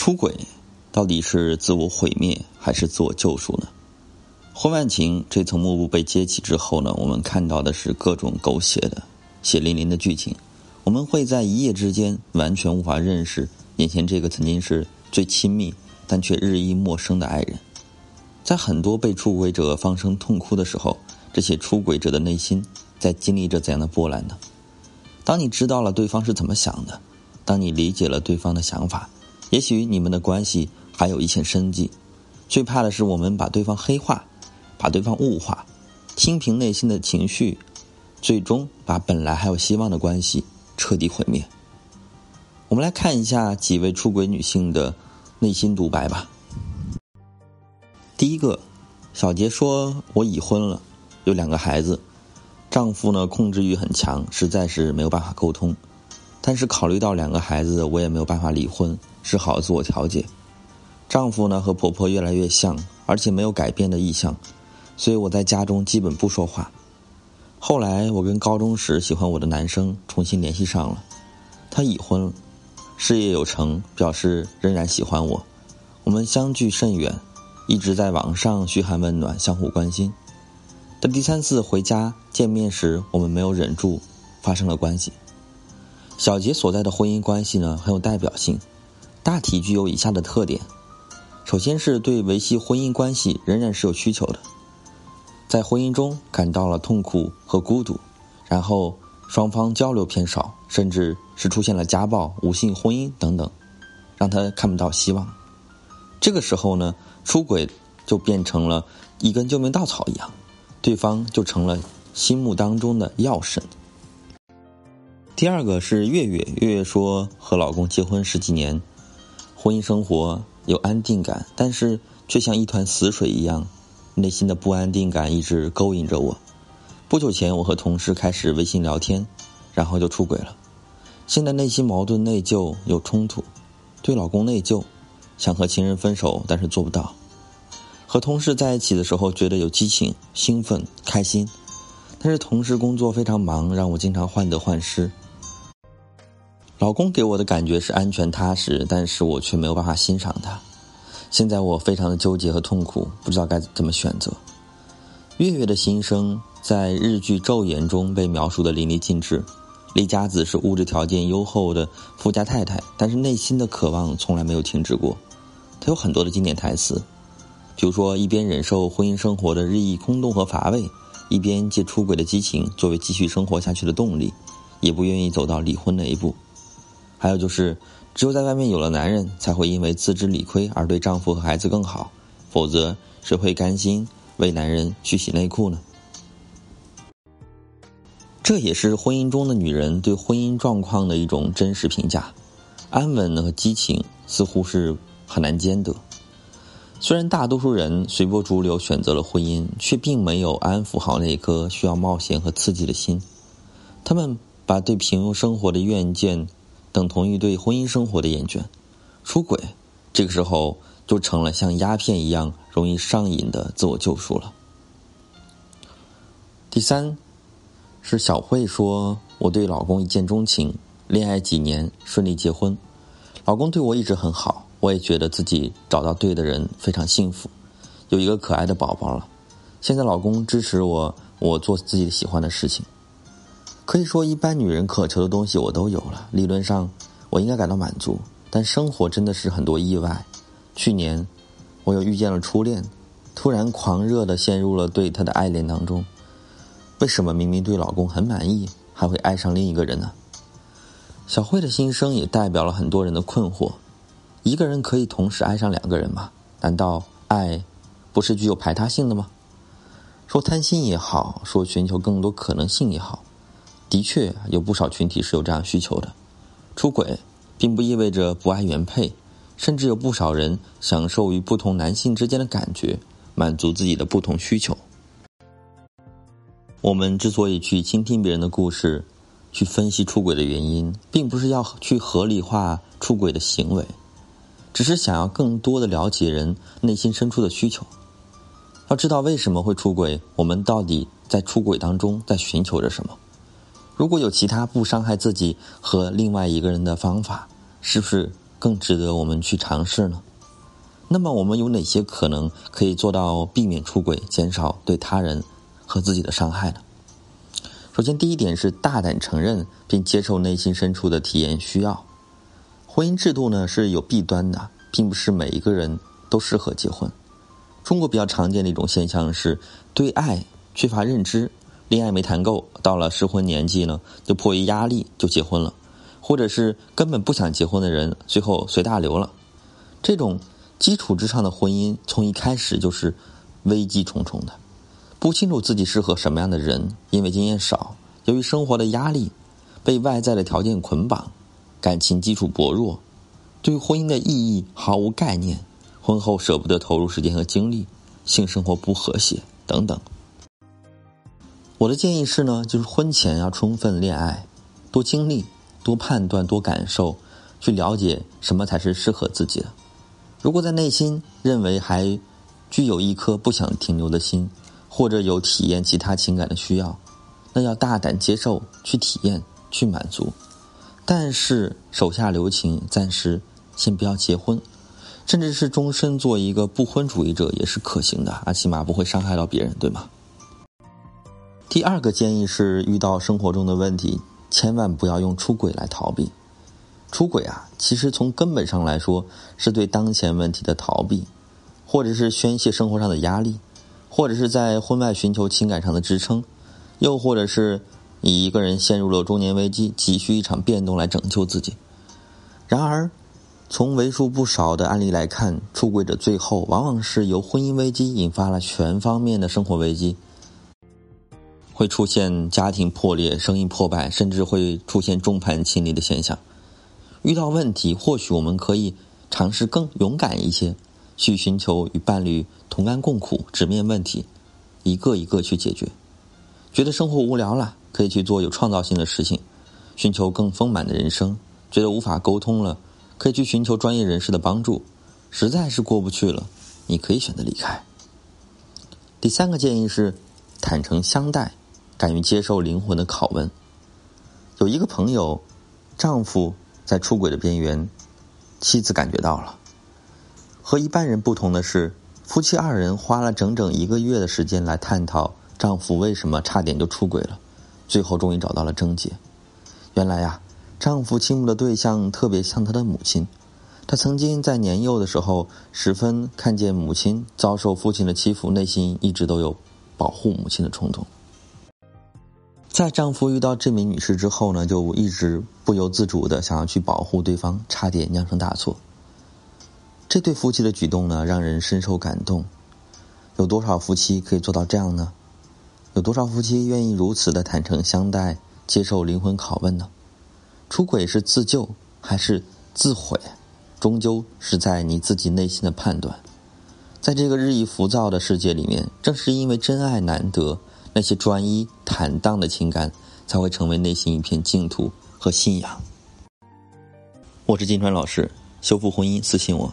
出轨到底是自我毁灭还是自我救赎呢？婚外情这层幕布被揭起之后呢，我们看到的是各种狗血的、血淋淋的剧情。我们会在一夜之间完全无法认识眼前这个曾经是最亲密但却日益陌生的爱人。在很多被出轨者放声痛哭的时候，这些出轨者的内心在经历着怎样的波澜呢？当你知道了对方是怎么想的，当你理解了对方的想法，也许你们的关系还有一线生机。最怕的是我们把对方黑化，把对方物化，听凭内心的情绪，最终把本来还有希望的关系彻底毁灭。我们来看一下几位出轨女性的内心独白吧。第一个，小杰说：“我已婚了，有两个孩子。”丈夫呢，控制欲很强，实在是没有办法沟通。但是考虑到两个孩子，我也没有办法离婚，只好自我调节。丈夫呢和婆婆越来越像，而且没有改变的意向，所以我在家中基本不说话。后来我跟高中时喜欢我的男生重新联系上了，他已婚，事业有成，表示仍然喜欢我。我们相距甚远，一直在网上嘘寒问暖，相互关心。但第三次回家见面时，我们没有忍住，发生了关系。小杰所在的婚姻关系呢，很有代表性，大体具有以下的特点：首先是对维系婚姻关系仍然是有需求的，在婚姻中感到了痛苦和孤独，然后双方交流偏少，甚至是出现了家暴、无性婚姻等等，让他看不到希望。这个时候呢，出轨就变成了一根救命稻草一样。对方就成了心目当中的药神。第二个是月月，月月说和老公结婚十几年，婚姻生活有安定感，但是却像一团死水一样，内心的不安定感一直勾引着我。不久前我和同事开始微信聊天，然后就出轨了。现在内心矛盾、内疚有冲突，对老公内疚，想和情人分手，但是做不到。和同事在一起的时候，觉得有激情、兴奋、开心，但是同事工作非常忙，让我经常患得患失。老公给我的感觉是安全踏实，但是我却没有办法欣赏他。现在我非常的纠结和痛苦，不知道该怎么选择。月月的心声在日剧《昼颜》中被描述的淋漓尽致。李佳子是物质条件优厚的富家太太，但是内心的渴望从来没有停止过。她有很多的经典台词。比如说，一边忍受婚姻生活的日益空洞和乏味，一边借出轨的激情作为继续生活下去的动力，也不愿意走到离婚那一步。还有就是，只有在外面有了男人，才会因为自知理亏而对丈夫和孩子更好，否则谁会甘心为男人去洗内裤呢？这也是婚姻中的女人对婚姻状况的一种真实评价：安稳和激情似乎是很难兼得。虽然大多数人随波逐流选择了婚姻，却并没有安抚好那颗需要冒险和刺激的心。他们把对平庸生活的怨见等同于对婚姻生活的厌倦，出轨，这个时候就成了像鸦片一样容易上瘾的自我救赎了。第三，是小慧说：“我对老公一见钟情，恋爱几年顺利结婚，老公对我一直很好。”我也觉得自己找到对的人非常幸福，有一个可爱的宝宝了。现在老公支持我，我做自己喜欢的事情。可以说，一般女人渴求的东西我都有了。理论上，我应该感到满足。但生活真的是很多意外。去年，我又遇见了初恋，突然狂热的陷入了对他的爱恋当中。为什么明明对老公很满意，还会爱上另一个人呢？小慧的心声也代表了很多人的困惑。一个人可以同时爱上两个人吗？难道爱不是具有排他性的吗？说贪心也好，说寻求更多可能性也好，的确有不少群体是有这样需求的。出轨并不意味着不爱原配，甚至有不少人享受与不同男性之间的感觉，满足自己的不同需求。我们之所以去倾听别人的故事，去分析出轨的原因，并不是要去合理化出轨的行为。只是想要更多的了解人内心深处的需求，要知道为什么会出轨，我们到底在出轨当中在寻求着什么？如果有其他不伤害自己和另外一个人的方法，是不是更值得我们去尝试呢？那么我们有哪些可能可以做到避免出轨，减少对他人和自己的伤害呢？首先，第一点是大胆承认并接受内心深处的体验需要。婚姻制度呢是有弊端的，并不是每一个人都适合结婚。中国比较常见的一种现象是对爱缺乏认知，恋爱没谈够，到了适婚年纪呢，就迫于压力就结婚了，或者是根本不想结婚的人，最后随大流了。这种基础之上的婚姻，从一开始就是危机重重的。不清楚自己适合什么样的人，因为经验少，由于生活的压力，被外在的条件捆绑，感情基础薄弱，对婚姻的意义毫无概念，婚后舍不得投入时间和精力，性生活不和谐等等。我的建议是呢，就是婚前要充分恋爱，多经历，多判断，多感受，去了解什么才是适合自己的。如果在内心认为还具有一颗不想停留的心，或者有体验其他情感的需要，那要大胆接受，去体验，去满足。但是手下留情，暂时先不要结婚，甚至是终身做一个不婚主义者也是可行的，啊，起码不会伤害到别人，对吗？第二个建议是，遇到生活中的问题，千万不要用出轨来逃避。出轨啊，其实从根本上来说，是对当前问题的逃避，或者是宣泄生活上的压力。或者是在婚外寻求情感上的支撑，又或者是你一个人陷入了中年危机，急需一场变动来拯救自己。然而，从为数不少的案例来看，出轨者最后往往是由婚姻危机引发了全方面的生活危机，会出现家庭破裂、生意破败，甚至会出现众叛亲离的现象。遇到问题，或许我们可以尝试更勇敢一些。去寻求与伴侣同甘共苦，直面问题，一个一个去解决。觉得生活无聊了，可以去做有创造性的事情，寻求更丰满的人生。觉得无法沟通了，可以去寻求专业人士的帮助。实在是过不去了，你可以选择离开。第三个建议是坦诚相待，敢于接受灵魂的拷问。有一个朋友，丈夫在出轨的边缘，妻子感觉到了。和一般人不同的是，夫妻二人花了整整一个月的时间来探讨丈夫为什么差点就出轨了，最后终于找到了症结。原来呀，丈夫倾慕的对象特别像他的母亲，他曾经在年幼的时候十分看见母亲遭受父亲的欺负，内心一直都有保护母亲的冲动。在丈夫遇到这名女士之后呢，就一直不由自主的想要去保护对方，差点酿成大错。这对夫妻的举动呢，让人深受感动。有多少夫妻可以做到这样呢？有多少夫妻愿意如此的坦诚相待，接受灵魂拷问呢？出轨是自救还是自毁，终究是在你自己内心的判断。在这个日益浮躁的世界里面，正是因为真爱难得，那些专一坦荡的情感才会成为内心一片净土和信仰。我是金川老师，修复婚姻，私信我。